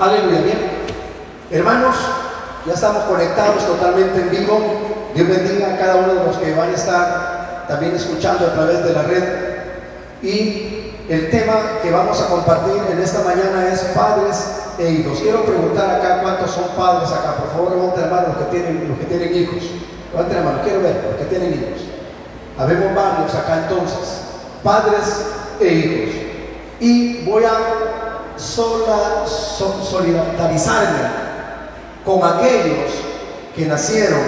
Aleluya, bien. Hermanos, ya estamos conectados totalmente en vivo. Dios bendiga a cada uno de los que van a estar también escuchando a través de la red. Y el tema que vamos a compartir en esta mañana es padres e hijos. Quiero preguntar acá cuántos son padres acá. Por favor, levanten la mano los que tienen, los que tienen hijos. Levanten la mano, quiero ver los que tienen hijos. Habemos varios acá entonces. Padres e hijos. Y voy a sola, solidarizarme con aquellos que nacieron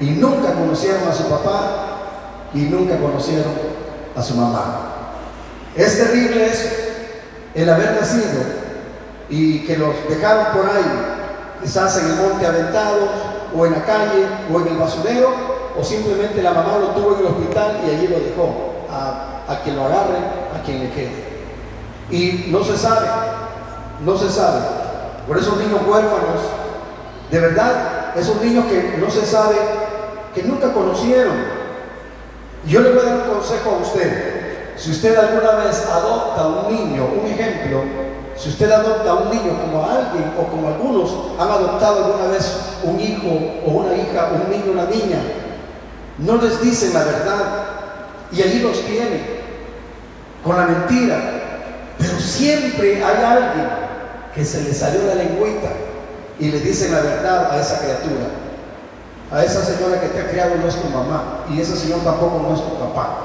y nunca conocieron a su papá y nunca conocieron a su mamá. Es terrible eso, el haber nacido y que los dejaron por ahí, quizás en el monte aventados, o en la calle, o en el basurero, o simplemente la mamá lo tuvo en el hospital y allí lo dejó a, a quien lo agarre, a quien le quede. Y no se sabe, no se sabe. Por esos niños huérfanos, de verdad, esos niños que no se sabe, que nunca conocieron. Yo le voy a dar un consejo a usted. Si usted alguna vez adopta a un niño, un ejemplo, si usted adopta a un niño como a alguien o como algunos han adoptado alguna vez un hijo o una hija, un niño una niña, no les dicen la verdad y allí los tienen con la mentira. Pero siempre hay alguien que se le salió la lengüita y le dicen la verdad a esa criatura. A esa señora que te ha criado no es tu mamá y ese señor tampoco no es tu papá.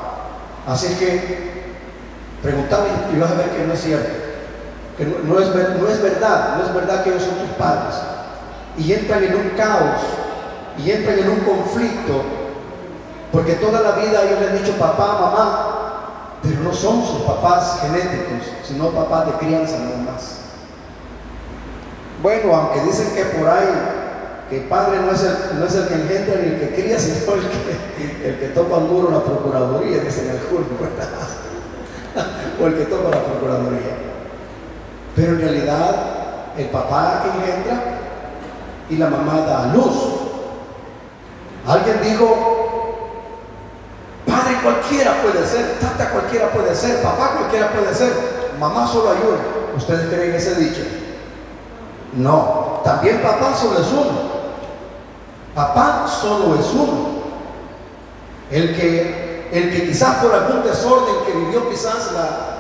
Así que pregúntame y vas a ver que no es cierto. Que no, es, no es verdad, no es verdad que ellos son tus padres. Y entran en un caos y entran en un conflicto porque toda la vida ellos le han dicho papá, mamá, pero no son sus papás genéticos, sino papás de crianza nada más. Bueno, aunque dicen que por ahí, que el padre no es el, que engendra ni el que cría, sino el que, el que topa el muro la procuraduría, dicen algunos, o el que topa la procuraduría. Pero en realidad, el papá engendra y la mamá da a luz. Alguien dijo, padre cualquiera puede ser, tata cualquiera puede ser, papá cualquiera puede ser, mamá solo hay una. ¿Ustedes creen ese dicho? No, también papá solo es uno. Papá solo es uno. El que, el que quizás por algún desorden que vivió quizás la,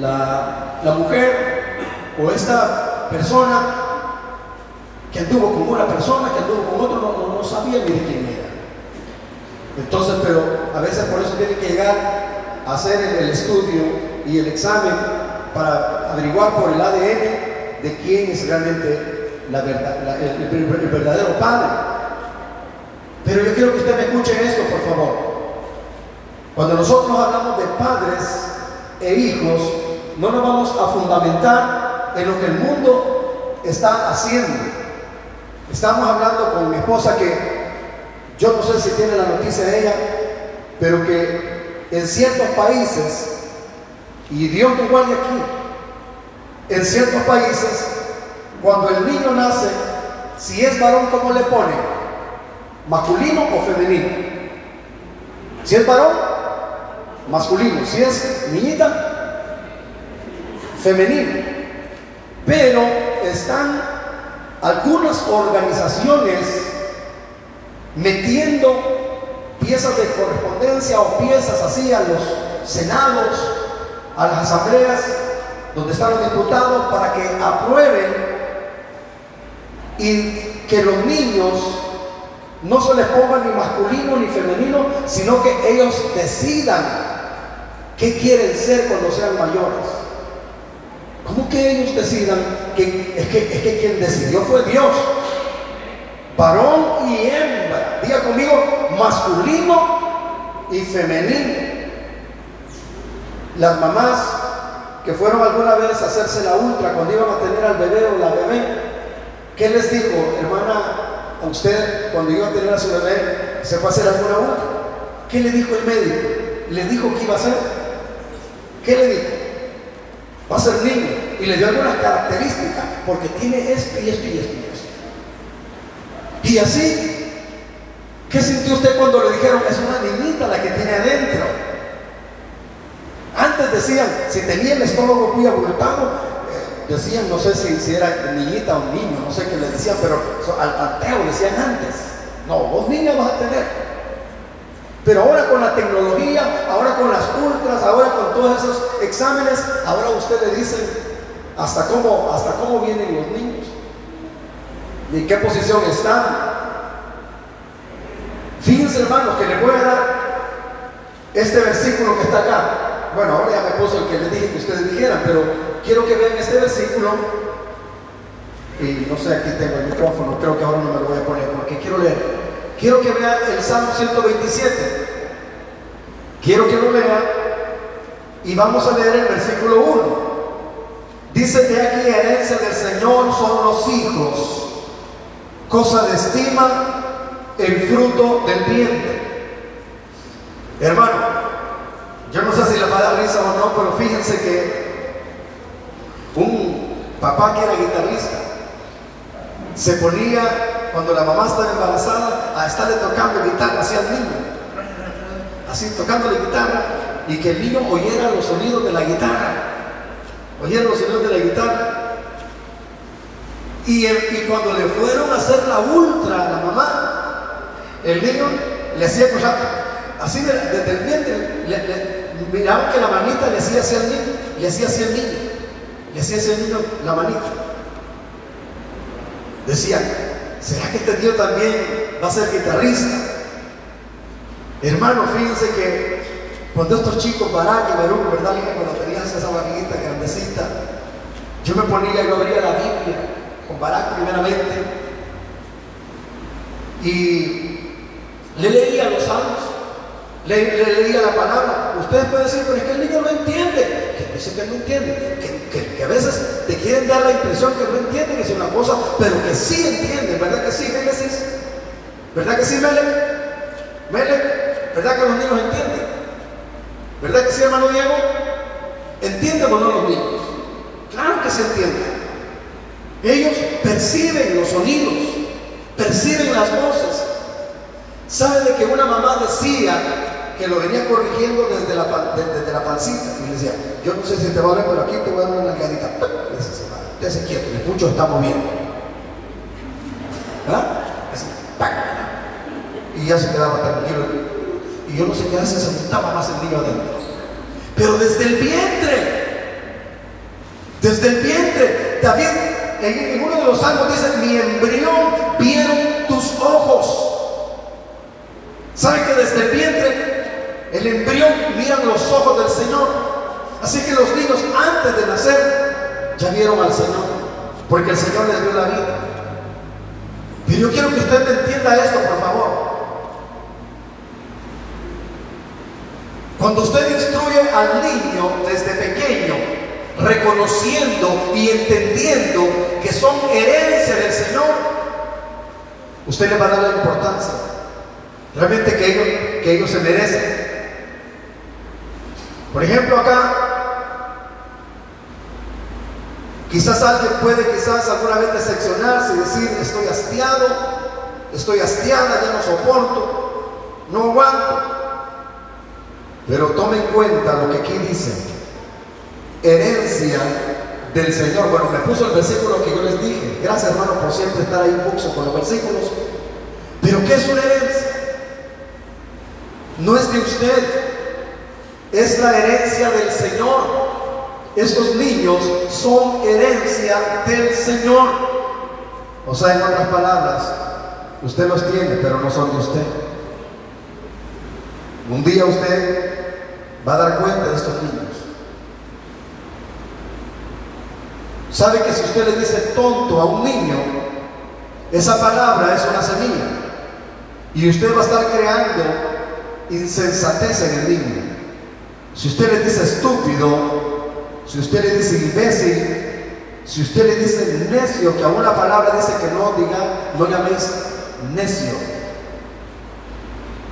la, la, mujer o esta persona que anduvo con una persona, que anduvo con otro, no, no, sabía ni de quién era. Entonces, pero a veces por eso tiene que llegar a hacer el estudio y el examen para averiguar por el ADN de quién es realmente la verdad, el, verdadero padre. Pero yo quiero que usted me escuche esto, por favor. Cuando nosotros hablamos de padres e hijos, no nos vamos a fundamentar en lo que el mundo está haciendo. Estamos hablando con mi esposa que yo no sé si tiene la noticia de ella, pero que en ciertos países, y Dios nos guarde aquí, en ciertos países, cuando el niño nace, si es varón, ¿cómo le ponen? ¿Masculino o femenino? Si es varón, masculino. Si es niñita, femenino. Pero están algunas organizaciones metiendo piezas de correspondencia o piezas así a los senados, a las asambleas donde están los diputados, para que aprueben y que los niños no se les ponga ni masculino ni femenino, sino que ellos decidan qué quieren ser cuando sean mayores. ¿Cómo que ellos decidan? Que, es, que, es que quien decidió fue Dios. Varón y hembra. Diga conmigo, masculino y femenino. Las mamás que fueron alguna vez a hacerse la ultra cuando iban a tener al bebé o la bebé, ¿qué les dijo, hermana, a usted cuando iba a tener a su bebé, se fue a hacer alguna ultra? ¿Qué le dijo el médico? ¿Le dijo qué iba a hacer? ¿Qué le dijo? Va a ser niño. Y le dio algunas características, porque tiene esto y esto y esto y esto. Y así, ¿qué sintió usted cuando le dijeron, es una niñita la que tiene adentro? Antes decían, si tenía el estómago muy abultado, eh, decían, no sé si, si era niñita o niño, no sé qué le decían, pero al le decían antes, no, vos niña vas a tener. Pero ahora con la tecnología, ahora con las ultras, ahora con todos esos exámenes, ahora usted le dicen hasta cómo, hasta cómo vienen los niños, y en qué posición están. Fíjense hermanos que le voy a dar este versículo que está acá. Bueno, ahora ya me puso el que les dije que ustedes dijeran, pero quiero que vean este versículo. Y no sé, aquí tengo el micrófono, creo que ahora no me lo voy a poner porque quiero leer. Quiero que vean el Salmo 127. Quiero que lo vean y vamos a leer el versículo 1. Dice que aquí herencia del Señor son los hijos, cosa de estima el fruto del vientre. Hermano, yo no sé si le va a dar risa o no, pero fíjense que un papá que era guitarrista se ponía, cuando la mamá estaba embarazada, a estarle tocando guitarra hacia el niño. Así, tocándole guitarra y que el niño oyera los sonidos de la guitarra. Oyera los sonidos de la guitarra. Y, y cuando le fueron a hacer la ultra a la mamá, el niño le hacía escuchar así desde el vientre, le, miraban que la manita le hacía hacia el niño, le hacía hacia el niño, le hacía hacia el niño la manita. Decían, ¿será que este tío también va a ser guitarrista? Hermano, fíjense que cuando estos chicos, Barak y Baruch, ¿verdad? Cuando tenías esa barriguita grandecita, yo me ponía, yo abría la Biblia con Barak primeramente y le leía los salmos le, leía la palabra. Ustedes pueden decir, pero es que el niño no entiende. Que dice que no entiende. Que, a veces te quieren dar la impresión que no entiende que es una cosa, pero que sí entiende. ¿Verdad que sí, Génesis? ¿Verdad que sí, Mele? Mele, ¿verdad que los niños entienden? ¿Verdad que sí, hermano Diego? ¿Entienden o no los niños? Claro que se entienden. Ellos perciben los sonidos, perciben las voces. ¿Sabe de que una mamá decía que lo venía corrigiendo desde la, desde, la pancita. Y le decía, yo no sé si te va a ver, pero aquí te voy a dar una nalgadita. Usted se quieto, el mucho está moviendo. ¿Ah? Así, y ya se quedaba tranquilo. Y yo no sé qué hace, se montaba más el niño adentro. Pero desde el vientre, desde el vientre, David en, uno de los salmos dice, mi embrión vieron. ¿Sabe que desde el vientre el embrión miran los ojos del Señor. Así que los niños antes de nacer ya vieron al Señor, porque el Señor les dio la vida. Pero yo quiero que usted entienda esto, por favor. Cuando usted instruye al niño desde pequeño, reconociendo y entendiendo que son herencia del Señor, usted le va a dar la importancia. Realmente que ellos, que ellos se merecen. Por ejemplo, acá, quizás alguien puede quizás alguna vez decepcionarse y decir, estoy hastiado, estoy hastiada, ya no soporto, no aguanto. Pero tome en cuenta lo que aquí dice, herencia del Señor. Bueno, me puso el versículo que yo les dije. Gracias hermano por siempre estar ahí un con los versículos. Pero ¿qué es una herencia? No es de usted, es la herencia del Señor. Estos niños son herencia del Señor. O sea, en otras palabras, usted los tiene, pero no son de usted. Un día usted va a dar cuenta de estos niños. ¿Sabe que si usted le dice tonto a un niño, esa palabra es una semilla? Y usted va a estar creando insensatez en el niño. Si usted le dice estúpido, si usted le dice imbécil, si usted le dice necio, que aún la palabra dice que no diga, no llaméis necio.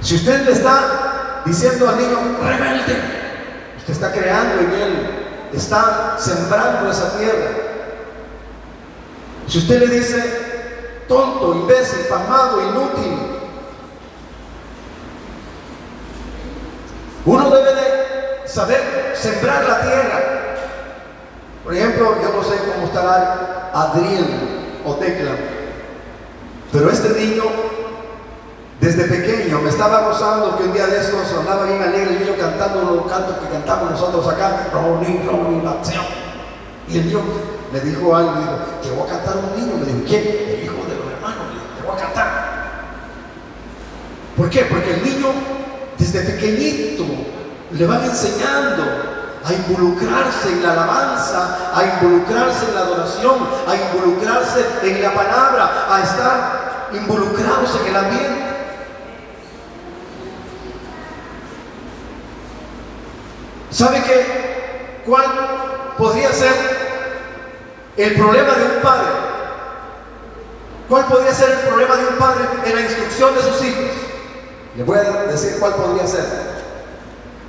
Si usted le está diciendo al niño rebelde, usted está creando en él, está sembrando esa tierra. Si usted le dice tonto, imbécil, pamado, inútil, uno debe de saber sembrar la tierra. Por ejemplo, yo no sé cómo estará Adriel o Tecla, pero este niño desde pequeño me estaba gozando que un día de estos sonaba bien alegre el niño cantando los cantos que cantamos nosotros acá, Ronnie, Ronnie, la Y el niño me dijo algo, me dijo, te voy a cantar un niño, me dijo, ¿quién? El hijo de los hermanos, te voy a cantar. ¿Por qué? Porque el niño desde pequeñito le van enseñando a involucrarse en la alabanza, a involucrarse en la adoración, a involucrarse en la palabra, a estar involucrados en el ambiente. ¿Sabe qué? ¿Cuál podría ser el problema de un padre? ¿Cuál podría ser el problema de un padre en la instrucción de sus hijos? Le voy a decir cuál podría ser.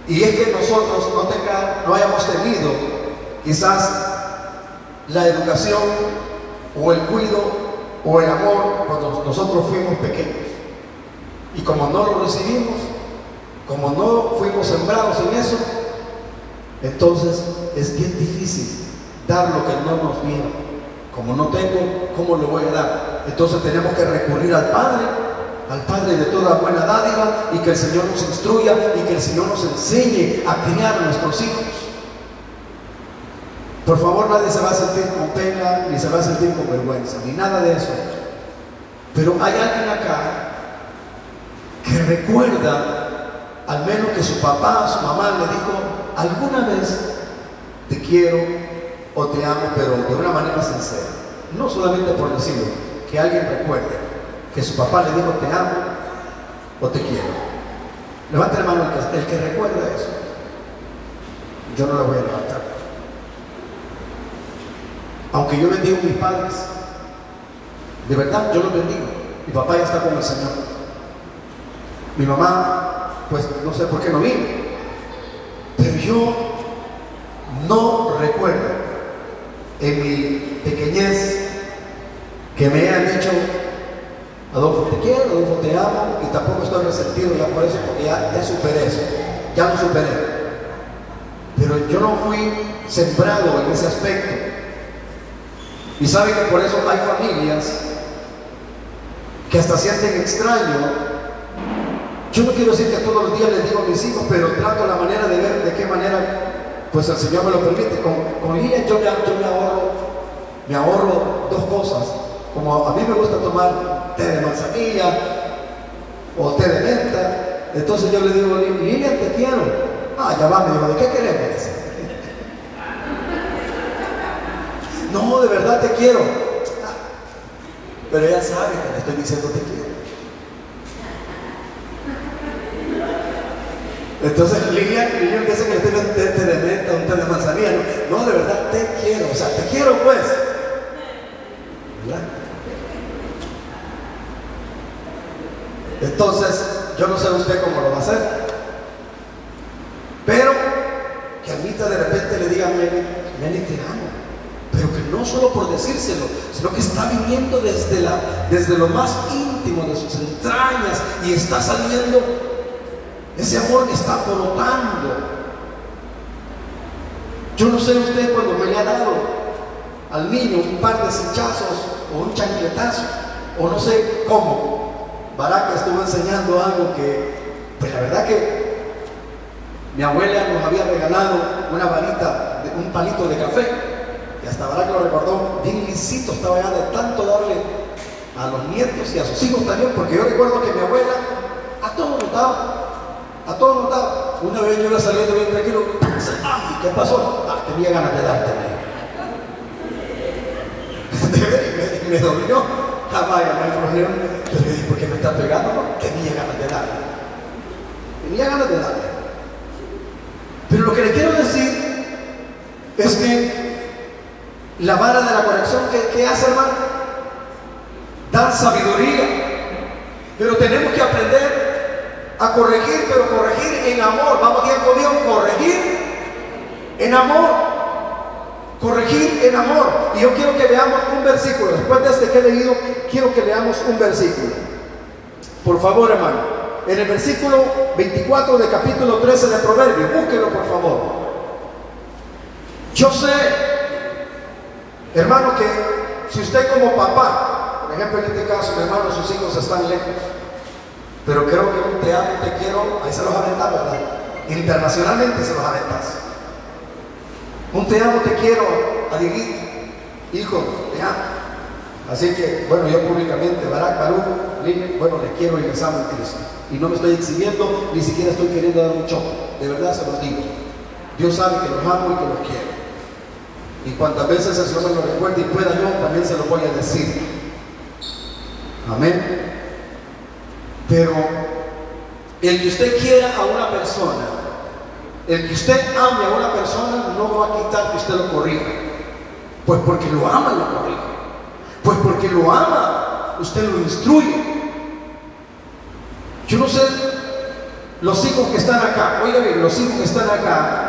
Y es que nosotros no, tenga, no hayamos tenido quizás la educación o el cuido o el amor cuando nosotros fuimos pequeños. Y como no lo recibimos, como no fuimos sembrados en eso, entonces es bien difícil dar lo que no nos viene. Como no tengo, ¿cómo le voy a dar? Entonces tenemos que recurrir al Padre, al Padre de toda buena dádiva y que el Señor nos instruya y que el Señor nos enseñe a criar nuestros hijos. Por favor, nadie se va a sentir con pena, ni se va a sentir con vergüenza, ni nada de eso. Pero hay alguien acá que recuerda al menos que su papá, su mamá le dijo, alguna vez te quiero o te amo, pero de una manera sincera. No solamente por decirlo, que alguien recuerde que su papá le dijo te amo o te quiero. Levanta la mano el que, recuerda eso. Yo no la voy a levantar. Aunque yo bendigo a mis padres, de verdad yo los bendigo. Mi papá ya está con el Señor. Mi mamá, pues no sé por qué no vino. Pero yo no recuerdo en mi pequeñez que me hayan dicho, Adolfo te quiero, Adolfo te amo, y tampoco estoy resentido ya por eso, porque ya, ya superé eso, ya lo superé. Pero yo no fui sembrado en ese aspecto. Y sabe que por eso hay familias que hasta sienten extraño yo no quiero decir que todos los días les digo a mis hijos, pero trato la manera de ver de qué manera, pues el Señor me lo permite. Con, con Lilian yo, me ahorro, me ahorro dos cosas. Como a mí me gusta tomar té de manzanilla o té de menta, entonces yo le digo, Lilian, te quiero. Ah, ya va, me dijo, ¿de qué queremos? no, de verdad te quiero. Pero ella sabe que le estoy diciendo te quiero. Entonces Lilian, Lilian piensa que le estoy un té de menta, un té de manzanilla. No, de verdad te quiero, o sea, te quiero pues. Entonces, yo no sé usted cómo lo va a hacer. Pero que a mí de repente le diga a Meni, Meni te amo. Pero que no solo por decírselo, sino que está viviendo desde, la, desde lo más íntimo de sus entrañas y está saliendo ese amor que está brotando. Yo no sé usted cuando me le ha dado al niño un par de sechazos o un chancletazo, o no sé cómo. Baraka estuvo enseñando algo que, pues la verdad que mi abuela nos había regalado una varita, de, un palito de café, y hasta Baraka lo recordó, bien lisito estaba ya de tanto darle a los nietos y a sus hijos también, porque yo recuerdo que mi abuela a todos nos daba a todos nos daba. Una vez yo iba saliendo bien tranquilo. ¡Ay! ¿Qué pasó? Ah, tenía ganas de darte. me, me dolió. Jamás, no hay ¿por qué me está pegando? tenía ganas de darle. Tenía ganas de darle. Pero lo que le quiero decir es que la vara de la corrección, ¿qué, qué hace, hermano? Dar sabiduría. Pero tenemos que aprender a corregir, pero corregir en amor. Vamos bien con Dios, corregir en amor. Corregir en amor. Y yo quiero que leamos un versículo. Después de este que he leído, quiero que leamos un versículo. Por favor, hermano. En el versículo 24 del capítulo 13 de Proverbios, búsquelo por favor. Yo sé Hermano, que si usted como papá, por ejemplo en este caso, mi hermano, sus hijos están lejos, pero creo que un te amo, te quiero, ahí se los aventas, ¿verdad? Internacionalmente se los aventas. Un te amo, te quiero, a hijo, te amo. Así que, bueno, yo públicamente, Barak, Baruch, bueno, les quiero y les amo en Cristo. Y no me estoy exhibiendo, ni siquiera estoy queriendo dar un choque. De verdad se los digo. Dios sabe que los amo y que los quiero. Y cuantas veces el Señor me lo recuerde y pueda yo, también se lo voy a decir. Amén. Pero el que usted quiera a una persona, el que usted ame a una persona, no va a quitar que usted lo corrija. Pues porque lo ama, lo corrige. Pues porque lo ama, usted lo instruye. Yo no sé, los hijos que están acá, oiga bien, los hijos que están acá,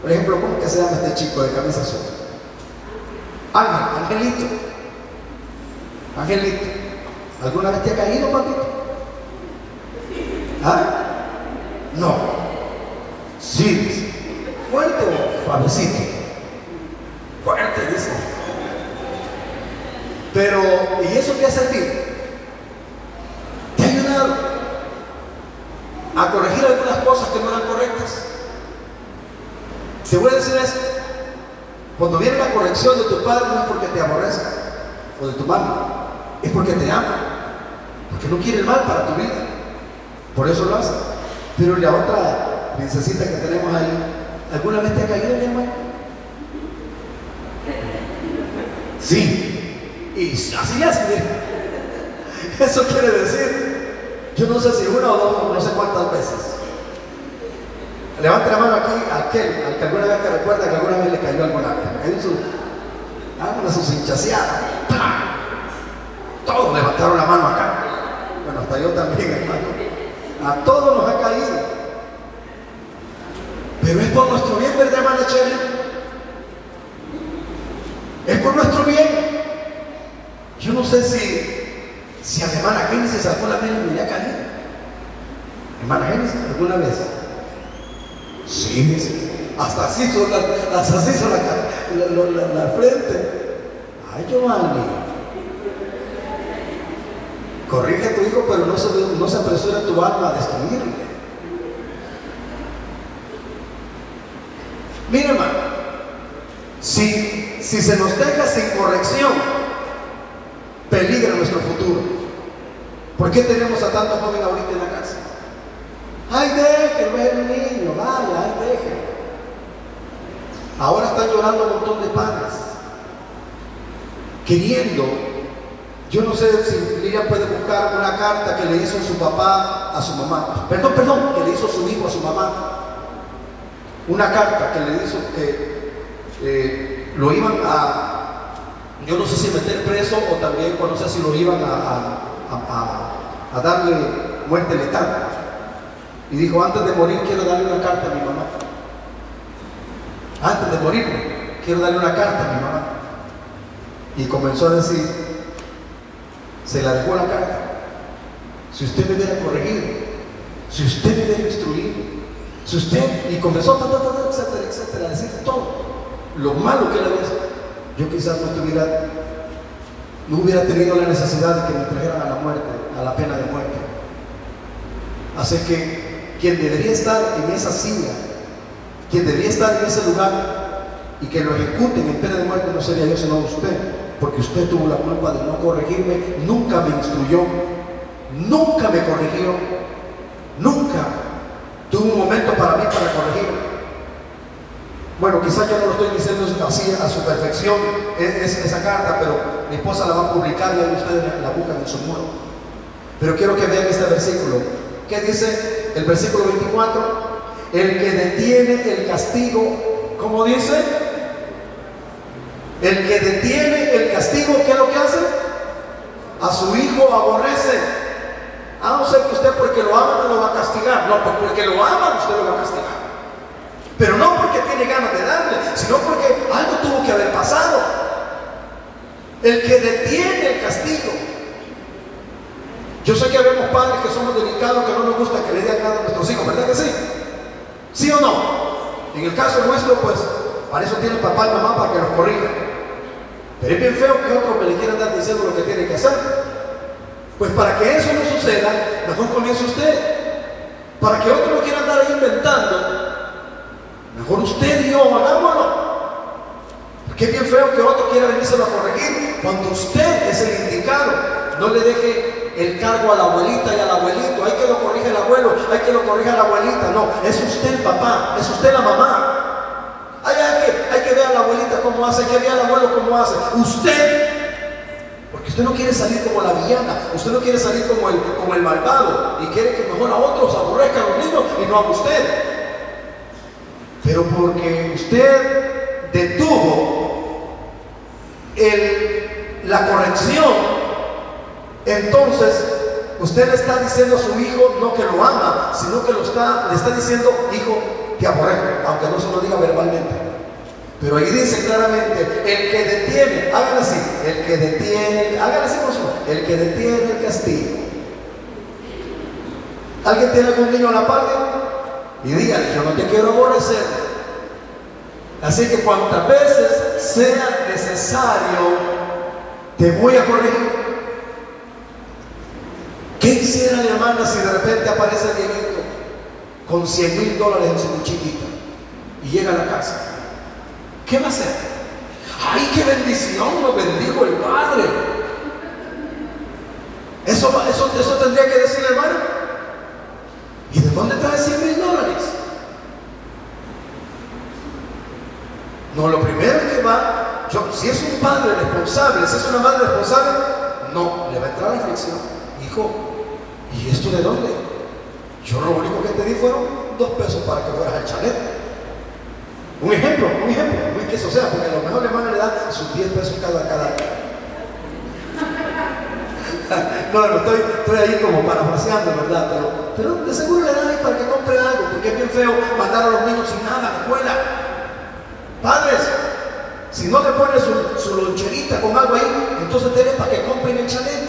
por ejemplo, ¿cómo que se llama este chico de camisa azul? Ángel, Angelito. Angelito. ¿Alguna vez te ha caído, papito? ¿Ah? No. Sí, ¿Fuerte o? Fuerte, dice. Pero, ¿y eso qué hace ti? Te ha ayudado a corregir algunas cosas que no eran correctas. Te voy a decir esto. Cuando viene la corrección de tu padre no es porque te aborrezca o de tu madre, es porque te ama, porque no quiere el mal para tu vida. Por eso lo hace. Pero la otra princesita que tenemos ahí, ¿alguna vez te ha caído mi hermano? Sí. Y así es, Eso quiere decir, yo no sé si una o dos, no sé cuántas veces. Levante la mano aquí aquel, al que alguna vez te recuerda que alguna vez le cayó algo vez. Le cayó su, ah, una sus. Todos levantaron la mano acá. Bueno, hasta yo también, hermano. A todos nos ha caído. Pero es por nuestro bien, ¿verdad, hermana? Es por nuestro bien. Yo no sé si, si a la hermana Génesis sacó la ha caído. Hermana Génesis, alguna vez. Sí, hasta así son la, hasta así son la, la, frente. Ay, Giovanni. Corrige a tu hijo, pero no se, no se apresura tu alma a destruirle. Mira, hermano, si, si se nos deja sin corrección, peligra nuestro futuro. ¿Por qué tenemos a tanto joven ahorita en la casa? Ay, déjenlo, es un niño, vaya, ay, déjenlo. Ahora están llorando un montón de padres, queriendo, yo no sé si Lilian puede buscar una carta que le hizo su papá a su mamá, perdón, perdón, que le hizo su hijo a su mamá, una carta que le hizo que eh, lo iban a, yo no sé si meter preso o también, no sé si lo iban a, a darle muerte letal. Y dijo, antes de morir quiero darle una carta a mi mamá. Antes de morirme, quiero darle una carta a mi mamá. Y comenzó a decir, se la dejó la carta. Si usted me hubiera corregido, si usted me hubiera instruido, si usted, y comenzó, etcétera, etcétera, decir todo lo malo que le había yo quizás no tuviera, no hubiera tenido la necesidad de que me trajeran a la muerte, a la pena de muerte. Así que quien debería estar en esa silla, quien debería estar en ese lugar y que lo ejecuten en pena de muerte no sería yo sino usted, porque usted tuvo la culpa de no corregirme, nunca me instruyó, nunca me corrigió, nunca tuvo un momento para mí para corregirme. Bueno, quizás yo no lo estoy diciendo así a su perfección, es, esa carta, pero mi esposa la va a publicar y ustedes la buscan en su muro. Pero quiero que vean este versículo. ¿Qué dice el versículo 24, el que detiene el castigo, ¿cómo dice? El que detiene el castigo, ¿qué es lo que hace? A su hijo aborrece. A no ser que usted porque lo ama no lo va a castigar. No, pues porque lo ama usted lo va a castigar. Pero no porque tiene ganas de darle, sino porque algo tuvo que haber pasado. El que detiene el castigo. Yo sé que vemos padres que somos delicados, que no nos gusta que le den nada a nuestros hijos, ¿verdad que sí? ¿Sí o no? En el caso nuestro, pues, para eso tiene papá y mamá para que nos corrijan. Pero es bien feo que otro me le quiera dar diciendo lo que tiene que hacer. Pues para que eso no suceda, mejor comience usted. Para que otro no quiera andar ahí inventando, mejor usted y yo hagámoslo. Porque es bien feo que otro quiera venirse a corregir cuando usted es el indicado. No le deje el cargo a la abuelita y al abuelito. Hay que lo corrige el abuelo, hay que lo corrija la abuelita. No, es usted el papá, es usted la mamá. Hay, que, hay que ver a la abuelita cómo hace, hay que ver al abuelo cómo hace. Usted porque usted no quiere salir como la villana, usted no quiere salir como el, como el malvado y quiere que mejor a otros aborrezcan a los niños y no a usted. Pero porque usted detuvo el, la corrección, entonces usted le está diciendo a su hijo no que lo ama, sino que lo está, le está diciendo, hijo, que aborrezco, aunque no se lo diga verbalmente. Pero ahí dice claramente, el que detiene, háganlo así, el que detiene, háganlo así con el que detiene el castigo. ¿Alguien tiene algún niño en la parte? Y dígale, yo no te quiero aborrecer. Así que cuantas veces sea necesario, te voy a corregir. ¿Qué hiciera la hermana si de repente aparece el viejito con 100 mil dólares en su mochilita y llega a la casa? ¿Qué va a hacer? ¡Ay, qué bendición! Lo bendijo el Padre. Eso, eso, eso tendría que decir hermano. ¿Y de dónde trae 100 mil dólares? No, lo primero que va, yo, si es un padre responsable, si es una madre responsable, no, le va a entrar la aflicción. Hijo, ¿y esto de dónde? Yo lo único que te di fueron dos pesos para que fueras al chalet. Un ejemplo, un ejemplo, es que eso sea, porque a lo mejor el hermano le da sus 10 pesos cada, cada. no, no, estoy, estoy ahí como parafraseando, ¿verdad? Pero, pero de seguro le dan ahí para que compre algo, porque es bien feo mandar a los niños sin nada a la escuela. Padres, si no le pones su, loncherita con algo ahí, entonces tiene para que compren el chalet.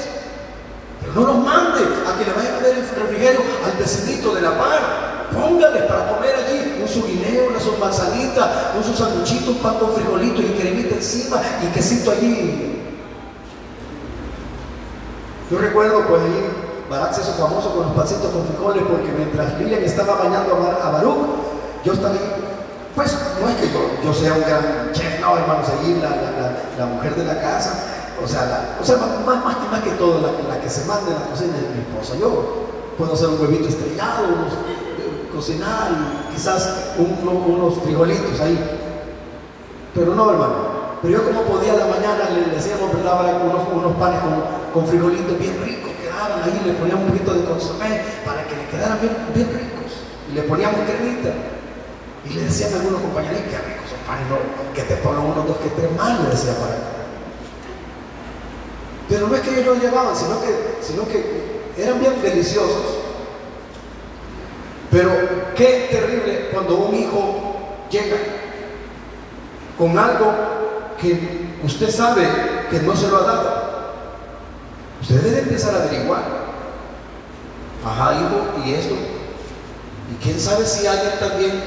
Pero no los mande a que le vayan a ver el refrigerio al vecinito de la par. Póngale para comer allí un su una su manzanita, un un pan con frijolito y cremita encima y quesito allí. Yo recuerdo pues ahí Barak se hizo famoso con los pancitos con frijoles porque mientras Lilian estaba bañando a Baruch, yo estaba ahí, pues no es que yo, sea un gran chef, no hermano, seguir la, la, mujer de la casa, o sea, o sea más, más, más, que todo la, que se manda en la cocina es mi esposa. Yo puedo hacer un huevito estrellado, unos cocinar y quizás unos frijolitos ahí. Pero no, hermano. Pero yo como podía la mañana le, decíamos, ¿verdad? Unos, unos panes con, frijolitos bien ricos quedaban ahí, le poníamos un poquito de consomé para que le quedaran bien, bien ricos. Y le poníamos cremita. Y le decían a algunos compañeros, qué ricos son panes, que te pongan unos dos que tres más, le decía para Pero no es que ellos los llevaban, sino que, sino que eran bien deliciosos. Pero qué terrible cuando un hijo llega con algo que usted sabe que no se lo ha dado. Usted debe empezar a averiguar. Ajá, hijo, y esto. Y quién sabe si alguien también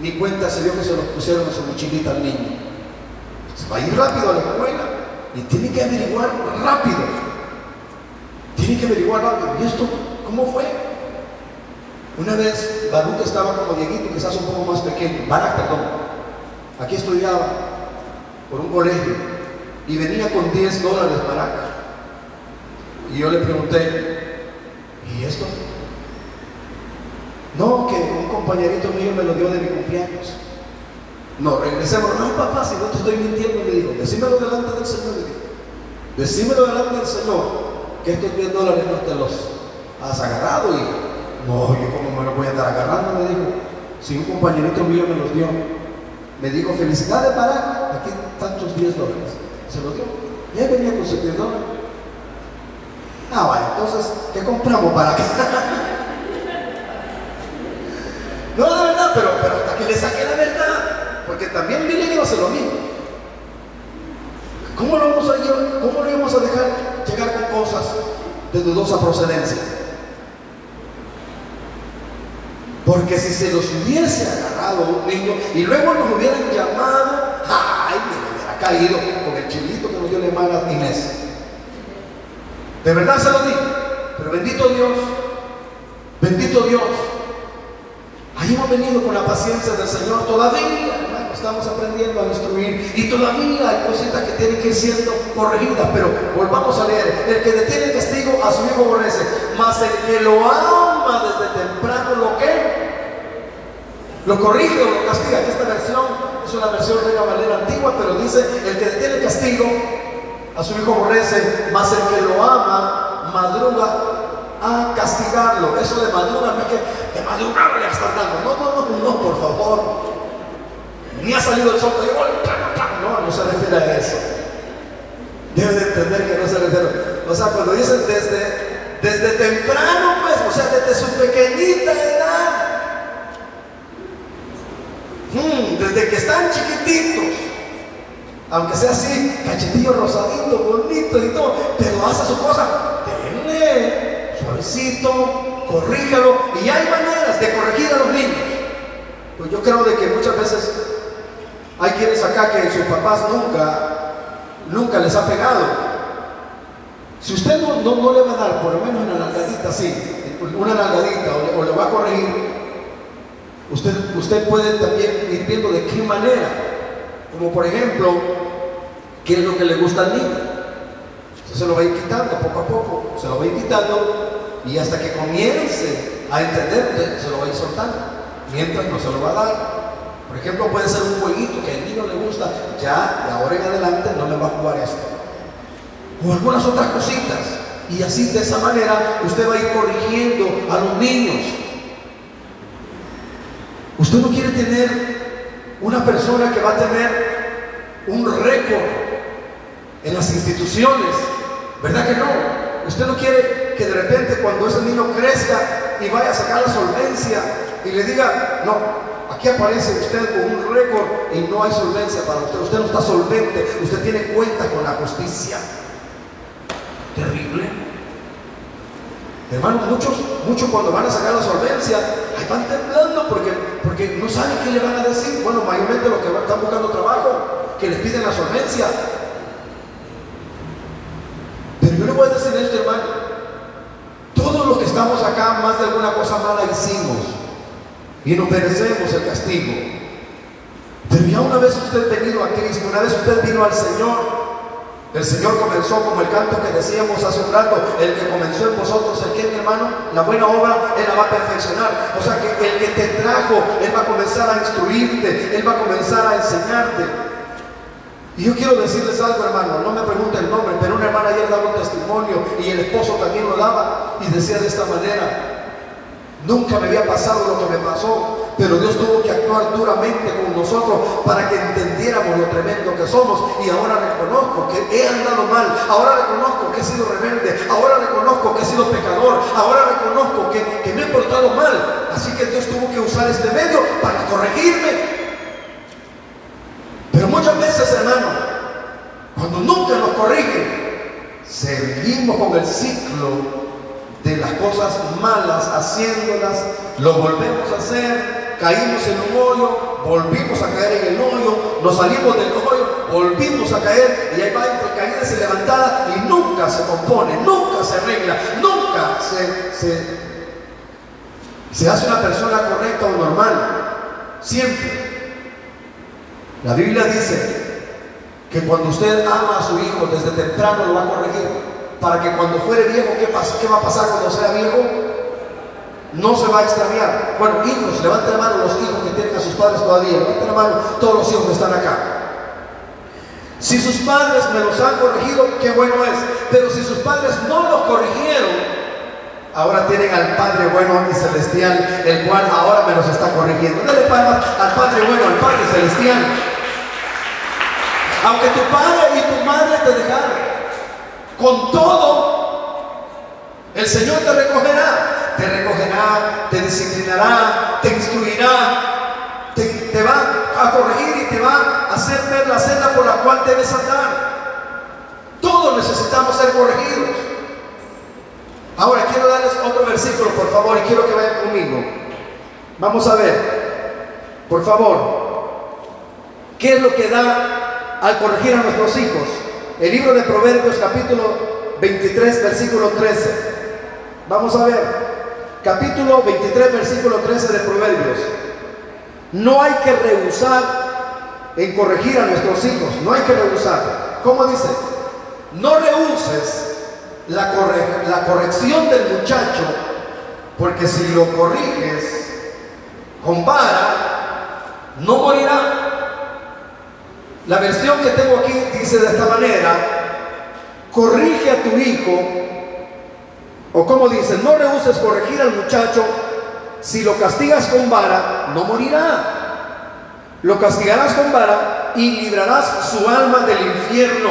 ni cuenta se dio que se lo pusieron a su mochilita al niño. Se va a ir rápido a la escuela y tiene que averiguar rápido. Tiene que averiguar rápido. ¿Y esto cómo fue? Una vez Baruch estaba como Dieguito, quizás un poco más pequeño, Barak, perdón. Aquí estudiaba por un colegio y venía con 10 dólares Barak. Y yo le pregunté, ¿y esto? No, que un compañerito mío me lo dio de mi cumpleaños. No, regresemos. No, papá, si no te estoy mintiendo, me dijo, decímelo delante del Señor. Decímelo delante del Señor, que estos 10 dólares no te los has agarrado, y no, yo como me lo voy a estar agarrando, me dijo. Si un compañerito mío me los dio, me dijo, felicidades para, aquí tantos 10 dólares. Se los dio. Y él venía con sus 10 dólares. Ah, vale, entonces, ¿qué compramos para acá? no, de verdad, pero, pero hasta que le saqué la verdad, porque también a hacer lo mismo. ¿Cómo lo vamos a, cómo lo íbamos a dejar llegar con cosas de dudosa procedencia? Porque si se los hubiese agarrado un niño y luego nos hubieran llamado, ¡ay! Me hubiera caído con el chilito que nos dio la hermana Inés. De verdad se lo digo. Pero bendito Dios, bendito Dios. Ahí hemos venido con la paciencia del Señor. Todavía, hermano, estamos aprendiendo a instruir. Y todavía hay cositas que tienen que ir siendo corregidas. Pero volvamos a leer. El que detiene el castigo a su hijo aborrece. Mas el que lo ama desde temprano, ¿lo que Lo corrige o lo castiga. Esta versión es una versión de una manera antigua, pero dice, el que detiene el castigo a su hijo aborrece, mas el que lo ama madruga a castigarlo. Eso de madruga no es que de madrugada le están dando. No, no, no, no, por favor. Ni ha salido el sol, no, no se refiere a eso. Debes de entender que no se refiere. O sea, cuando dicen desde, desde temprano, pues, o sea, desde su pequeñita edad. Hmm, desde que están chiquititos aunque sea así, cachetillo rosadito, bonito y todo, pero hace su cosa, denle, suavecito, corríjalo, y hay maneras de corregir a los niños. Pues yo creo de que muchas veces hay quienes acá que sus papás nunca, nunca les ha pegado. Si usted no, no, le va a dar por lo menos una nalgadita así, una nalgadita o le va a corregir, usted, usted puede también ir viendo de qué manera. Como por ejemplo, ¿Qué es lo que le gusta al niño? se lo va a ir quitando poco a poco, se lo va a ir quitando y hasta que comience a entender, se lo va a ir soltando. Mientras no se lo va a dar. Por ejemplo, puede ser un jueguito que al niño le gusta, ya de ahora en adelante no le va a jugar esto. O algunas otras cositas. Y así de esa manera usted va a ir corrigiendo a los niños. Usted no quiere tener una persona que va a tener un récord en las instituciones, ¿verdad que no? Usted no quiere que de repente cuando ese niño crezca y vaya a sacar la solvencia y le diga, no, aquí aparece usted con un récord y no hay solvencia para usted, usted no está solvente, usted tiene cuenta con la justicia. Terrible. Hermanos, muchos, muchos cuando van a sacar la solvencia, ahí van temblando porque, porque no saben qué le van a decir. Bueno, mayormente los que están buscando trabajo, que les piden la solvencia, yo le voy a decir esto, hermano. Todos los que estamos acá, más de alguna cosa mala hicimos. Y nos merecemos el castigo. Pero ya una vez usted venido a Cristo, una vez usted vino al Señor, el Señor comenzó como el canto que decíamos hace un rato, el que comenzó en vosotros, hermano, la buena obra, Él la va a perfeccionar. O sea que el que te trajo, Él va a comenzar a instruirte, Él va a comenzar a enseñarte. Y yo quiero decirles algo, hermano, no me pregunte el nombre, pero una hermana ayer daba un testimonio y el esposo también lo daba y decía de esta manera, nunca me había pasado lo que me pasó, pero Dios tuvo que actuar duramente con nosotros para que entendiéramos lo tremendo que somos. Y ahora reconozco que he andado mal, ahora reconozco que he sido rebelde, ahora reconozco que he sido pecador, ahora reconozco que, me he portado mal, así que Dios tuvo que usar este medio para corregirme. Pero muchas veces, hermano, cuando nunca nos corrigen, seguimos con el ciclo de las cosas malas, haciéndolas, lo volvemos a hacer, caímos en un hoyo, volvimos a caer en el hoyo, nos salimos del hoyo, volvimos a caer y ahí va entre caídas y levantadas y nunca se compone, nunca se arregla, nunca se, se, hace una persona correcta o normal. Siempre la Biblia dice que cuando usted ama a su hijo desde temprano lo va a corregir para que cuando fuere viejo. ¿qué va a pasar cuando sea viejo? No se va a extraviar. Bueno, hijos, levanten la mano los hijos que tienen a sus padres todavía. Levanten la mano todos los hijos que están acá. Si sus padres me los han corregido, qué bueno es. Pero si sus padres no los corrigieron, Ahora tienen al Padre bueno y celestial, el cual ahora me los está corrigiendo. Dale palmas al Padre bueno, al Padre celestial. Aunque tu padre y tu madre te dejaron, con todo, el Señor te recogerá, te recogerá, te disciplinará, te instruirá, te, va a corregir y te va a hacer ver la senda por la cual debes andar. Todos necesitamos ser corregidos. Ahora quiero darles otro versículo, por favor, y quiero que vayan conmigo. Vamos a ver, por favor, ¿qué es lo que da al corregir a nuestros hijos. El libro de Proverbios capítulo 23, versículo 13. Vamos a ver, capítulo 23, versículo 13 de Proverbios. No hay que rehusar en corregir a nuestros hijos, no hay que rehusar. ¿Cómo dice? No rehuses la, la corrección del muchacho, porque si lo corriges con vara, no morirá. La versión que tengo aquí dice de esta manera, corrige a tu hijo, o como dice, no rehuses corregir al muchacho, si lo castigas con vara, no morirá. Lo castigarás con vara y librarás su alma del infierno.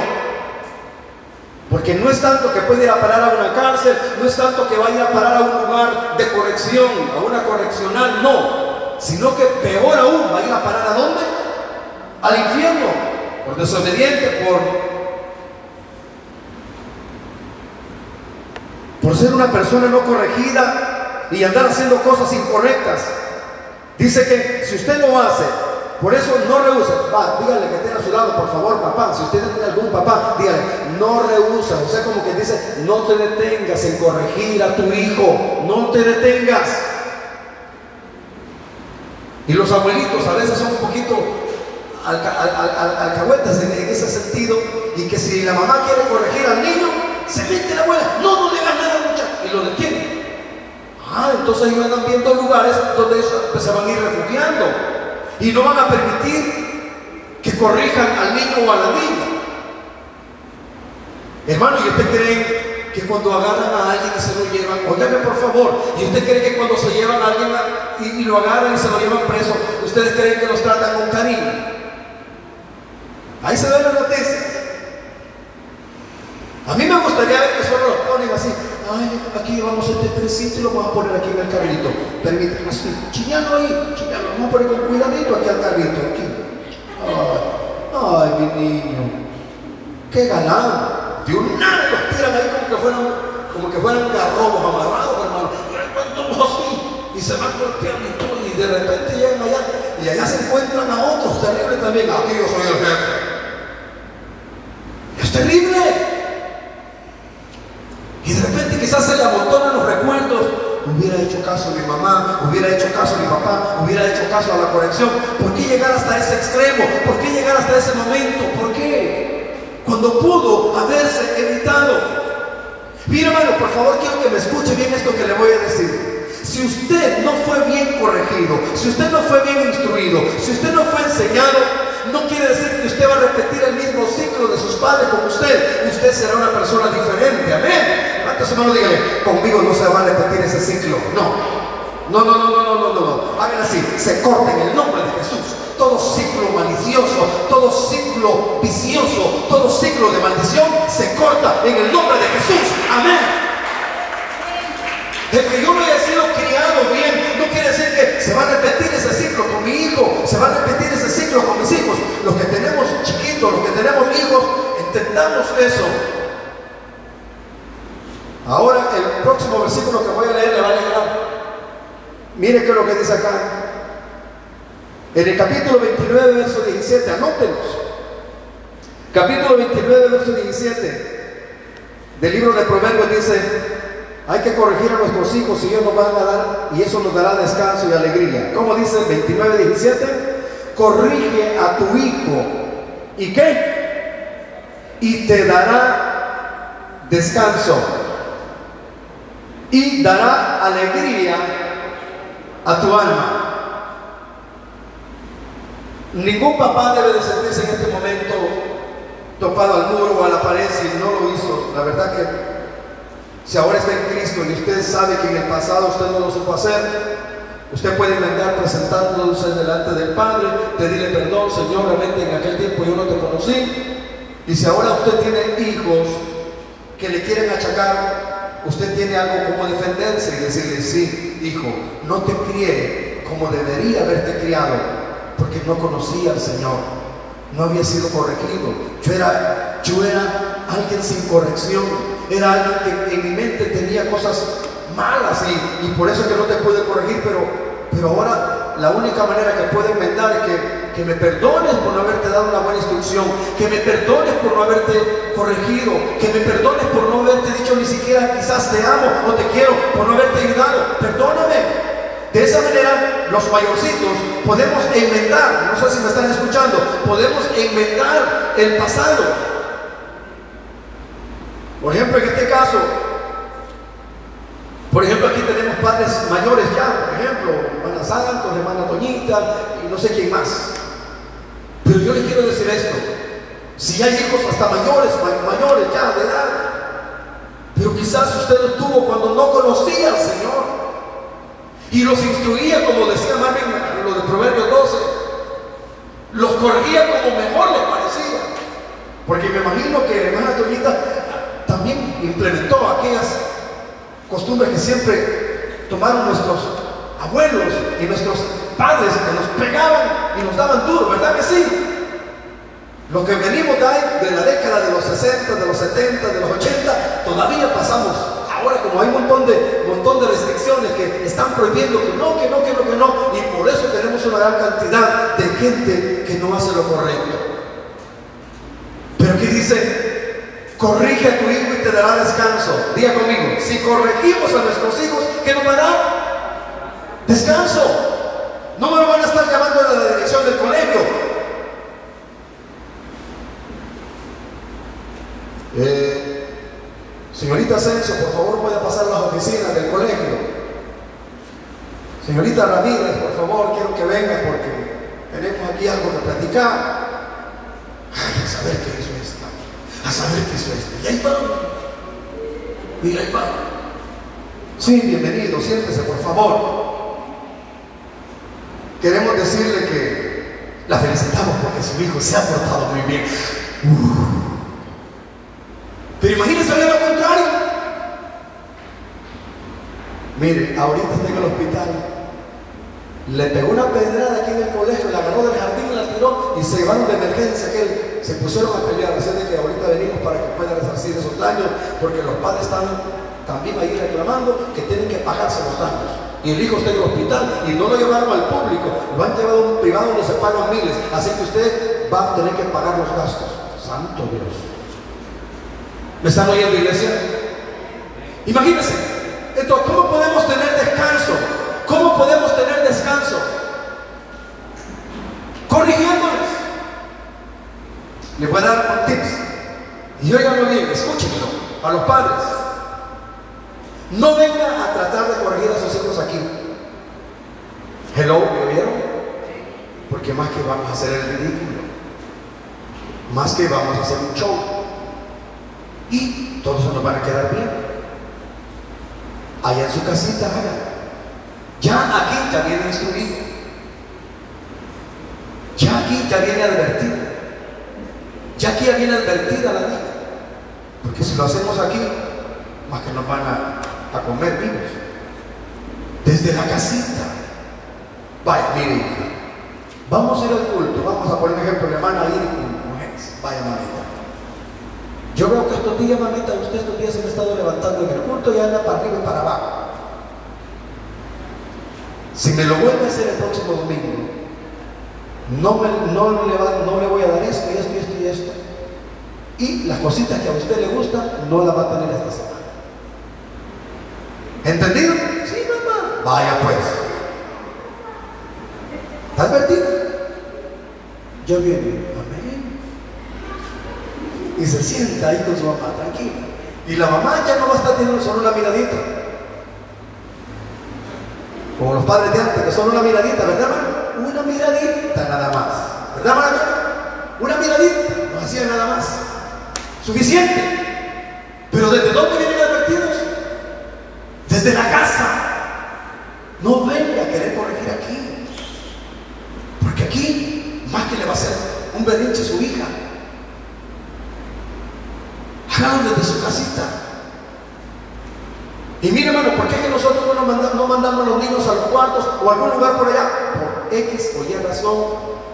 Porque no es tanto que puede ir a parar a una cárcel, no es tanto que vaya a parar a un lugar de corrección, a una correccional, no. Sino que peor aún, va a ir a parar a dónde? Al infierno. Por desobediente, por, por ser una persona no corregida y andar haciendo cosas incorrectas. Dice que si usted lo hace por eso no rehúsa. Va, dígale que esté a su lado, por favor, papá. Si usted tiene algún papá, dígale, no rehúsa. O sea, como que dice, no te detengas en corregir a tu hijo. No te detengas. Y los abuelitos a veces son un poquito alcahuetas en, ese sentido. Y que si la mamá quiere corregir al niño, se mete la abuela. No, no le hagas nada, muchacho. Y lo detiene. Ah, entonces ellos andan viendo lugares donde ellos pues, se van a ir refugiando y no van a permitir que corrijan al niño o a la niña. Hermano, ¿y usted cree que cuando agarran a alguien y se lo llevan, óigame por favor, y usted cree que cuando se llevan a alguien y, lo agarran y se lo llevan preso, ustedes creen que los tratan con cariño? Ahí se ve la noticia. A mí me gustaría ver que solo lo ponen así, ay, aquí llevamos este presito y lo vamos a poner aquí en el carrito. Permíteme así, chillando ahí, chillando, vamos a poner con cuidadito aquí al carrito, aquí. Ay, mi niño, qué galán. De un nada los tiran ahí como que fueran, como que fueran garrobos amarrados, hermano. así, y se van golpeando y todo, y de repente llegan allá, y allá se encuentran a otros terribles también. Aquí yo soy el jefe. Es terrible. Y de repente quizás se le amontonan los recuerdos. Hubiera hecho caso a mi mamá, hubiera hecho caso a mi papá, hubiera hecho caso a la corrección. ¿Por qué llegar hasta ese extremo? ¿Por qué llegar hasta ese momento? ¿Por qué? Cuando pudo haberse evitado. Mira, hermano, por favor, quiero que me escuche bien esto que le voy a decir. Si usted no fue bien corregido, si usted no fue bien instruido, si usted no fue enseñado, no quiere decir que usted va a repetir el mismo ciclo de sus padres como usted. Usted será una persona diferente. Amén. Levanta su mano dígale, conmigo no se va a repetir ese ciclo. No. No, no, no, no, no, no, no. Hagan así, se corta en el nombre de Jesús. Todo ciclo malicioso, todo ciclo vicioso, todo ciclo de maldición se corta en el nombre de Jesús. Amén. El que yo no haya sido criado bien se va a repetir ese ciclo con mi hijo, se va a repetir ese ciclo con mis hijos. Los que tenemos chiquitos, los que tenemos hijos, entendamos eso. Ahora el próximo versículo que voy a leer le va a llegar. Mire qué es lo que dice acá. En el capítulo 29, verso 17, anótenos. Capítulo 29, verso 17 del libro de Proverbios dice, hay que corregir a nuestros hijos y ellos nos van a dar, y eso nos dará descanso y alegría. ¿Cómo dice el 29, 17? Corrige a tu hijo. ¿Y qué? Y te dará descanso. Y dará alegría a tu alma. Ningún papá debe de sentirse en este momento topado al muro o a la pared si no lo hizo. La verdad que si ahora está en Cristo y usted sabe que en el pasado usted no lo supo hacer, usted puede andar presentándose delante del Padre, pedirle perdón, Señor, realmente en aquel tiempo yo no te conocí. Y si ahora usted tiene hijos que le quieren achacar, usted tiene algo como defenderse y decirle, sí, hijo, no te crié como debería haberte criado, porque no conocía al Señor, no había sido corregido. Yo era, yo era alguien sin corrección era alguien que en mi mente tenía cosas malas y, por eso que no te pude corregir, pero, pero ahora la única manera que puedo enmendar es que, que me perdones por no haberte dado una buena instrucción, que me perdones por no haberte corregido, que me perdones por no haberte dicho ni siquiera quizás te amo o te quiero, por no haberte ayudado. Perdóname. De esa manera, los mayorcitos podemos enmendar, no sé si me están escuchando, podemos enmendar el pasado. Por ejemplo, en este caso, por ejemplo, aquí tenemos padres mayores ya, por ejemplo, hermana Santos, hermana Toñita y no sé quién más. Pero yo les quiero decir esto, si hay hijos hasta mayores, mayores ya de edad, pero quizás usted los tuvo cuando no conocía al Señor y los instruía, como decía Marvin, lo de Proverbios 12, los corregía como mejor les parecía. Porque me imagino que hermana Toñita también implementó aquellas costumbres que siempre tomaron nuestros abuelos y nuestros padres que nos pegaban y nos daban duro, ¿verdad que sí? Lo que venimos de, ahí, de la década de los 60, de los 70, de los 80, todavía pasamos. Ahora como hay un montón de, montón de restricciones que están prohibiendo que no, que no, que no, que no, y por eso tenemos una gran cantidad de gente que no hace lo correcto. Pero aquí dice, Corrige a tu hijo y te dará descanso. Diga conmigo, si corregimos a nuestros hijos, ¿qué nos dará? Descanso. No me van a estar llamando a la dirección del colegio. Eh, señorita Asensio, por favor, puede pasar las oficinas del colegio. Señorita Ramírez, por favor, quiero que venga porque tenemos aquí algo que platicar. Ay, a saber qué es a saber qué es esto. Y ahí va. Y ahí va. Sí, bienvenido, siéntese por favor. Queremos decirle que la felicitamos porque su hijo se ha portado muy bien. Pero imagínense lo contrario. Mire, ahorita está en el hospital. Le pegó una pedrada aquí en el colegio, la agarró del jardín, la tiró y se llevaron de emergencia aquel se pusieron a pelear, así de que ahorita venimos para que puedan resarcir esos daños, porque los padres están también ahí reclamando que tienen que pagarse los daños. Y el hijo está en el hospital y no lo llevaron al público, lo han llevado a un privado donde se pagan miles, así que usted va a tener que pagar los gastos. Santo Dios. ¿Me están oyendo, iglesia? Imagínense, entonces, ¿cómo podemos tener descanso? ¿Cómo podemos tener descanso? Les voy a dar un tips. Y oiganlo bien, escúchenlo a los padres. No venga a tratar de corregir a sus hijos aquí. Hello, ¿me oyeron? Porque más que vamos a hacer el ridículo, más que vamos a hacer un show. Y todos nos van a quedar bien. Allá en su casita, haga. Ya aquí ya viene instruido. Ya aquí ya viene advertido. Ya aquí ya viene advertida la vida. Porque si lo hacemos aquí, más que nos van a, comer vivos. Desde la casita. Vaya, mire, vamos a ir al culto. Vamos a poner ejemplo, la hermana con mujeres. Vaya, mamita. Yo veo que estos días, mamita, usted estos días se me ha estado levantando en el culto y anda para arriba y para abajo. Si me lo vuelve a hacer el próximo domingo, no, no, le no le voy a dar esto esto esto y esto. Y las cositas que a usted le gustan no las va a tener esta semana. ¿Entendido? Sí, mamá. Vaya pues. ¿Está advertido? Yo viene, amén. Y se sienta ahí con su mamá, tranquila. Y la mamá ya no va a estar teniendo solo una miradita. Como los padres de antes, que solo una miradita, ¿verdad, una miradita nada más. ¿Verdad, hermano? Una miradita, no hacía nada más. Suficiente. Pero ¿desde dónde vienen advertidos? Desde la casa. No venga a querer corregir aquí. Porque aquí, más que le va a hacer un berrinche a su hija. Hágalo desde su casita. Y mire, hermano, ¿por qué que nosotros no, mandamos, no mandamos los niños a los cuartos o a algún lugar por allá? X o Y razón.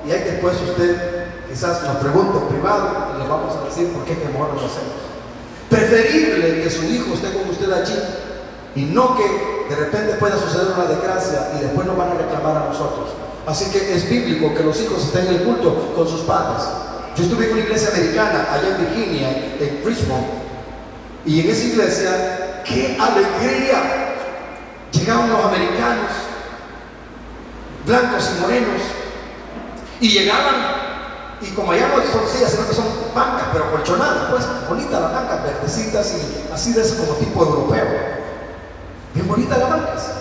Y ahí después usted quizás nos pregunte en privado y le vamos a decir por qué mejor lo hacemos. Preferible que su hijo esté con usted allí y no que de repente pueda suceder una desgracia y después nos van a reclamar a nosotros. Así que es bíblico que los hijos estén en el culto con sus padres. Yo estuve en una iglesia americana allá en Virginia, en Richmond, y en esa iglesia, ¡qué alegría! Llegaban los americanos, blancos y morenos, y llegaban y como allá no son sillas, sino que son bancas, pero colchonadas, pues, bonitas las bancas, verdecitas y así de ese como tipo europeo. Bien bonitas las bancas.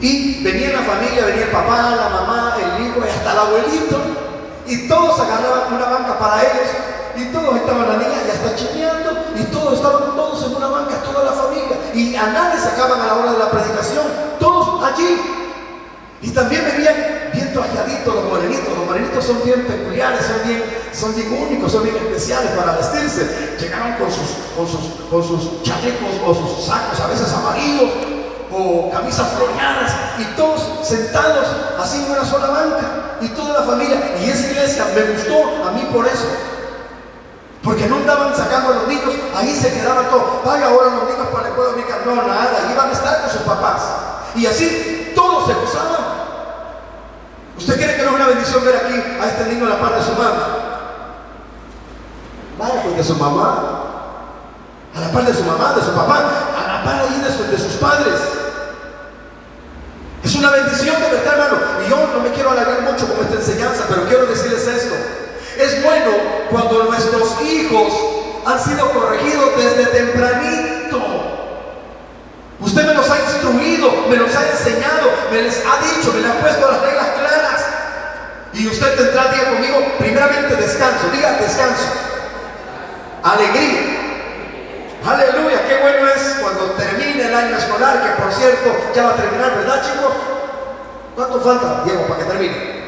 Y venía la familia, venía el papá, la mamá, el hijo y hasta el abuelito. Y todos agarraban una banca para ellos. Y todos estaban la niña y hasta chineando. Y todos estaban todos en una banca, toda la familia. Y a nadie sacaban a la hora de la predicación. Todos allí. Y también venían bien trajaditos los morenitos. Los morenitos son bien peculiares, son bien, son bien únicos, son bien especiales para vestirse. Llegaron con sus, con sus, con sus chalecos o sus sacos, a veces amarillos, o camisas floreadas, y todos sentados así en una sola banca, y toda la familia. Y esa iglesia me gustó a mí por eso. Porque no andaban sacando a los niños, ahí se quedaban todos. Vaya ahora los niños para el pueblo No, nada, iban a estar con sus papás. Y así todos se gozaban. ¿Usted cree que no es una bendición ver aquí a este niño a la par de su mamá? Vaya pues de su mamá, a la par de su mamá, de su papá, a la par ahí de, de sus padres. Es una bendición de verdad, hermano. Y yo no me quiero alargar mucho con esta enseñanza, pero quiero decirles esto. Es bueno cuando nuestros hijos han sido corregidos desde tempranito. Usted me los ha instruido, me los ha enseñado, me les ha dicho, me les ha puesto las reglas. Y usted tendrá, diga conmigo, primeramente descanso, diga descanso. Alegría. Aleluya, qué bueno es cuando termine el año escolar, que por cierto ya va a terminar, ¿verdad chicos? ¿Cuánto falta, Diego, para que termine?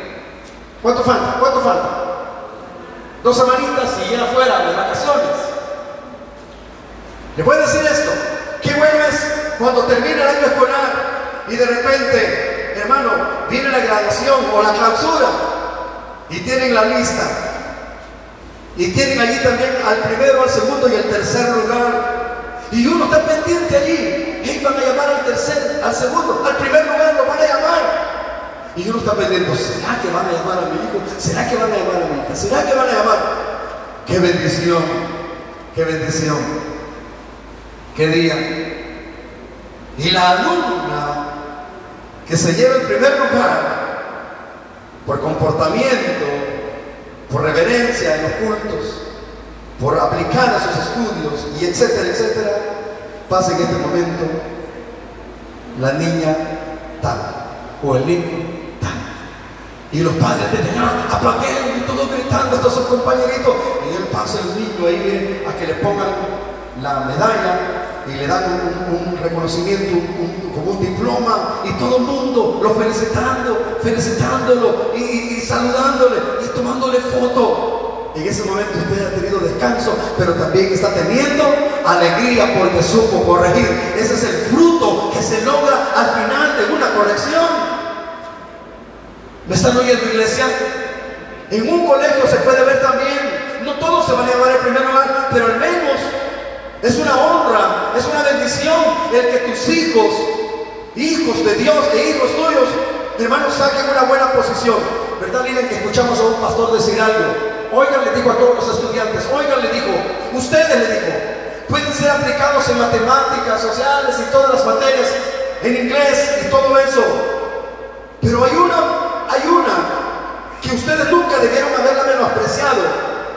¿Cuánto falta? ¿Cuánto falta? Dos semanitas y ya fuera de vacaciones. ¿Le puedo decir esto? Qué bueno es cuando termine el año escolar y de repente, hermano, viene la graduación o la clausura y tienen la lista. Y tienen allí también al primero, al segundo y al tercer lugar. Y uno está pendiente allí. Y van a llamar al tercer, al segundo, al primer lugar lo van a llamar. Y uno está pendiente, ¿será que van a llamar a mi hijo? ¿Será que van a llamar a mi hija? ¿Será que van a llamar? ¡Qué bendición! ¡Qué bendición! ¡Qué día! Y la alumna que se lleva el primer lugar por comportamiento, por reverencia en los cultos, por aplicar a sus estudios y etcétera, etcétera, pasa en este momento la niña tal o el niño tal. Y los padres de aplaudieron y todos gritando hasta sus compañeritos. Y él pasa el niño ahí a que le pongan la medalla y le dan un, reconocimiento, como un diploma, y todo el mundo lo felicitando, felicitándolo y, saludándole y tomándole foto. En ese momento usted ha tenido descanso, pero también está teniendo alegría porque supo corregir. Ese es el fruto que se logra al final de una corrección. ¿Me están oyendo, iglesia? En un colegio se puede ver también, no todos se van a llevar el primer lugar, pero al menos es una honra, es una bendición el que tus hijos, hijos de Dios e hijos tuyos, hermanos, saquen una buena posición. ¿Verdad, miren que escuchamos a un pastor decir algo? Oigan, le dijo a todos los estudiantes, oigan, le dijo, ustedes le dijo, pueden ser aplicados en matemáticas, sociales y todas las materias, en inglés y todo eso. Pero hay una, hay una que ustedes nunca debieron haberla menospreciado,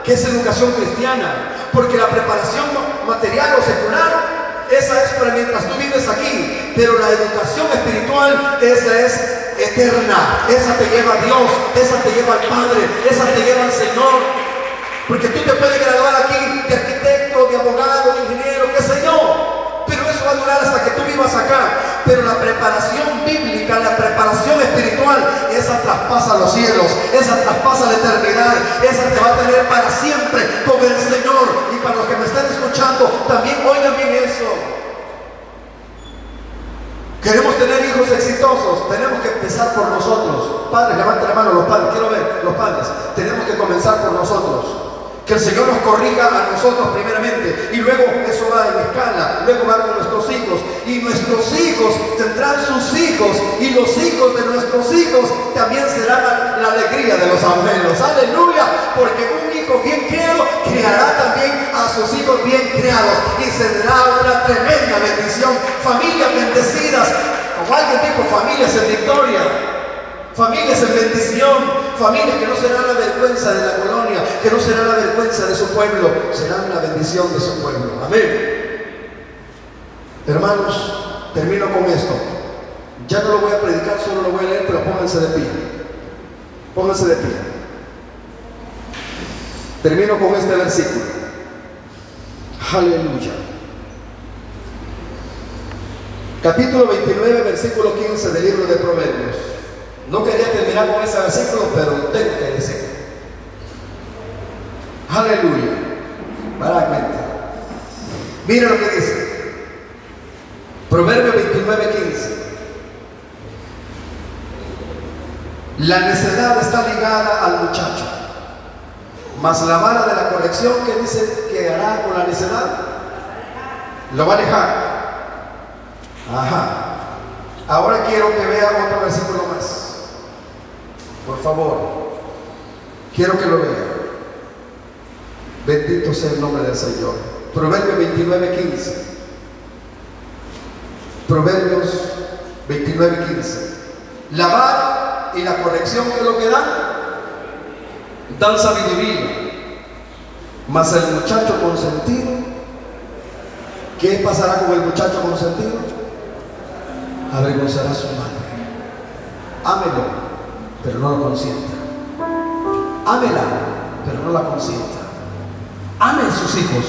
que es educación cristiana. Porque la preparación material o secular, esa es para mientras tú vives aquí. Pero la educación espiritual, esa es eterna. Esa te lleva a Dios, esa te lleva al Padre, esa te lleva al Señor. Porque tú te puedes graduar aquí de arquitecto, de abogado, de ingeniero, qué sé yo. Pero eso va a durar hasta que tú vivas acá. Pero la preparación bíblica, la preparación traspasa los cielos, esa traspasa la eternidad, esa te va a tener para siempre con el Señor. Y para los que me están escuchando, también oigan bien eso. Queremos tener hijos exitosos, tenemos que empezar por nosotros. Padres, levanten la mano los padres, quiero ver los padres. Tenemos que comenzar por nosotros. Que el Señor nos corrija a nosotros primeramente y luego eso va en escala, luego va con nuestros hijos y nuestros hijos tendrán sus hijos y los hijos de nuestros hijos también serán la, alegría de los abuelos. Aleluya, porque un hijo bien criado criará también a sus hijos bien criados y se dará una tremenda bendición. Familias bendecidas, como alguien dijo, familias en victoria. Familias en bendición, familias que no serán la vergüenza de la colonia, que no serán la vergüenza de su pueblo, serán la bendición de su pueblo. Amén. Hermanos, termino con esto. Ya no lo voy a predicar, solo lo voy a leer, pero pónganse de pie. Pónganse de pie. Termino con este versículo. Aleluya. Capítulo 29, versículo 15 del libro de Proverbios. No quería terminar con ese versículo, pero tengo que decir. Aleluya. Baragmente. Mira lo que dice. Proverbio 29, 15. La necedad está ligada al muchacho. Mas la vara de la corrección que dice que hará con la necedad, lo va a dejar. Ajá. Ahora quiero que vea otro versículo más. Por favor, quiero que lo vean. Bendito sea el nombre del Señor. Proverbios 29, 15. Proverbios 29, 15. La vara y la corrección que lo que dan, dan sabiduría. Mas el muchacho consentido, ¿qué pasará con el muchacho consentido? Avergonzará a su madre. Ámelo pero no lo consienta. Ámela, pero no la consienta. Ame a sus hijos,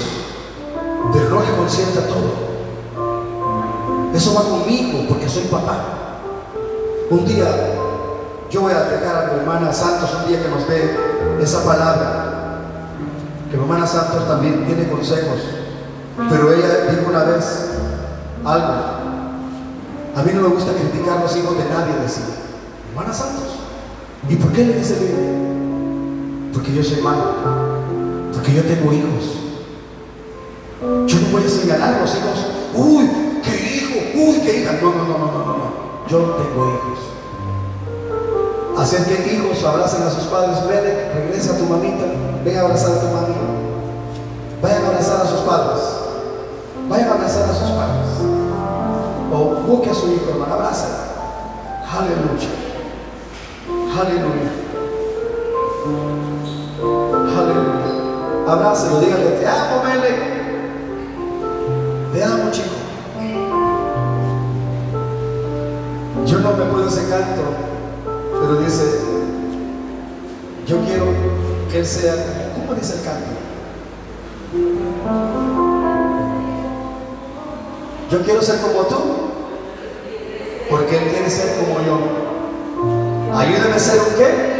pero no le consienta todo. Eso va conmigo porque soy papá. Un día yo voy a dejar a mi hermana Santos un día que nos dé esa palabra. Que mi hermana Santos también tiene consejos. Pero ella dijo una vez algo. A mí no me gusta criticar los hijos de nadie, decía. Hermana Santos, ¿Y por qué le dice bien? Porque yo soy malo. Porque yo tengo hijos. Yo no voy a señalar a los hijos. Uy, qué hijo, uy, qué hija. No, no, no, no, no, no. Yo tengo hijos. Es que hijos abracen a sus padres. Vele, regresa a tu mamita. Ven a abrazar a tu mamita. ¿Cómo dice el canto? Yo quiero ser como tú, porque él quiere ser como yo. Ayúdame a ser un qué?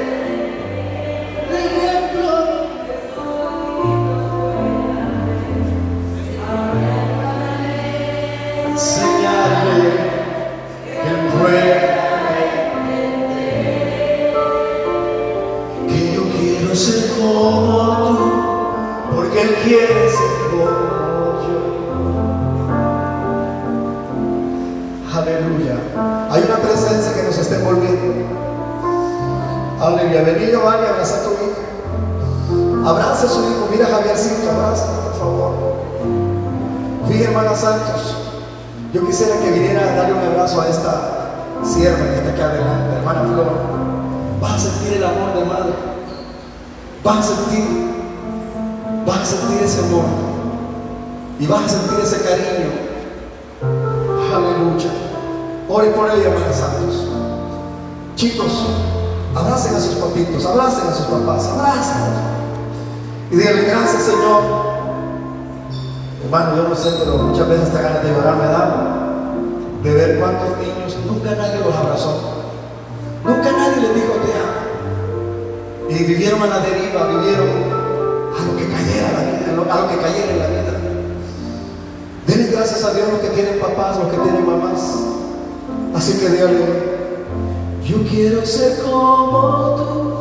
Y vas a sentir ese cariño. Aleluya. Ore por ella, hermana Santos. Chicos, Abracen a sus papitos, abracen a sus papás, abracen. Y díganle gracias Señor. Hermano, yo no sé, pero muchas veces esta ganas de llorar me da de ver cuántos niños nunca nadie los abrazó. Nunca nadie les dijo te amo. Y vivieron a la deriva, vivieron a lo que cayera la vida, a lo que cayera la vida. Denle gracias a Dios los que tienen papás, los que tienen mamás. Así que dígale, yo quiero ser como tú,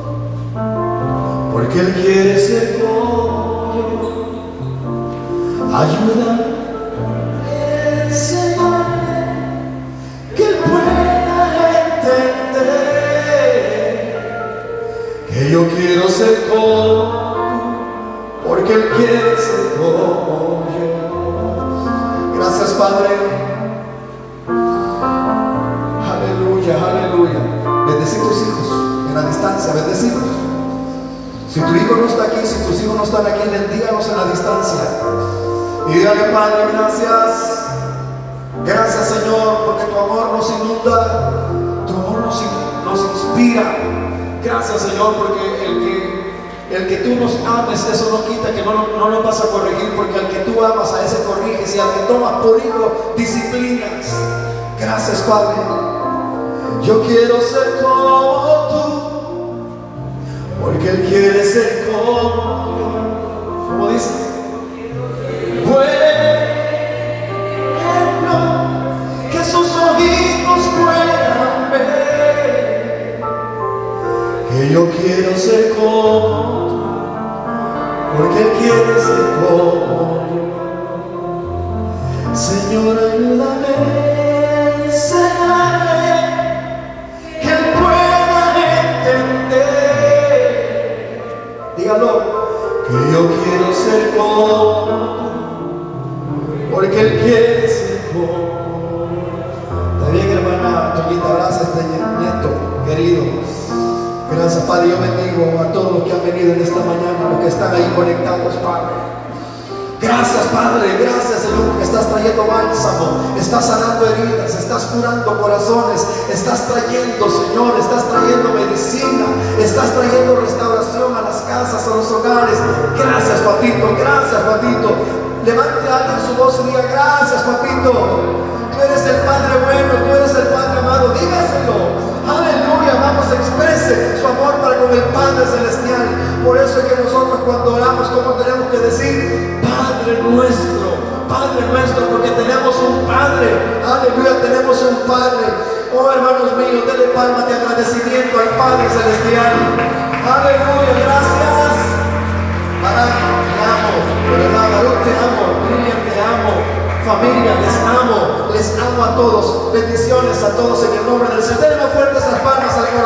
porque Él quiere ser como yo. Ayúdame. yo quiero ser como tú, porque Él quiere ser como yo. Padre. Aleluya, aleluya. Bendecí tus hijos en la distancia, bendecimos. Si tu hijo no está aquí, si tus hijos no están aquí, bendíganos en la distancia. Y dígale, Padre, gracias. Gracias, Señor, porque tu amor nos inunda, tu amor nos, nos inspira. Gracias, Señor, porque el que el que tú nos ames, eso no quita que no, no lo vas a corregir, porque al que tú amas, a ese corriges, y al que tomas por hijo, disciplinas. Gracias, Padre. Yo quiero ser como tú, porque Él quiere ser como yo. ¿Cómo dice? Su voz y diga, gracias, papito. Tú eres el Padre bueno, tú eres el Padre amado, dígaselo. Aleluya, vamos, exprese su amor para con el Padre Celestial. Por eso es que nosotros cuando oramos, como tenemos que decir? Padre nuestro, Padre nuestro, porque tenemos un Padre. Aleluya, tenemos un Padre. Oh hermanos míos, denle palmas de agradecimiento al Padre Celestial. Aleluya, gracias. Para te amo, verdad, te amo, amo, familia, les amo, les amo a todos. Bendiciones a todos en el nombre del Señor. Denle fuertes las palmas al Cordero.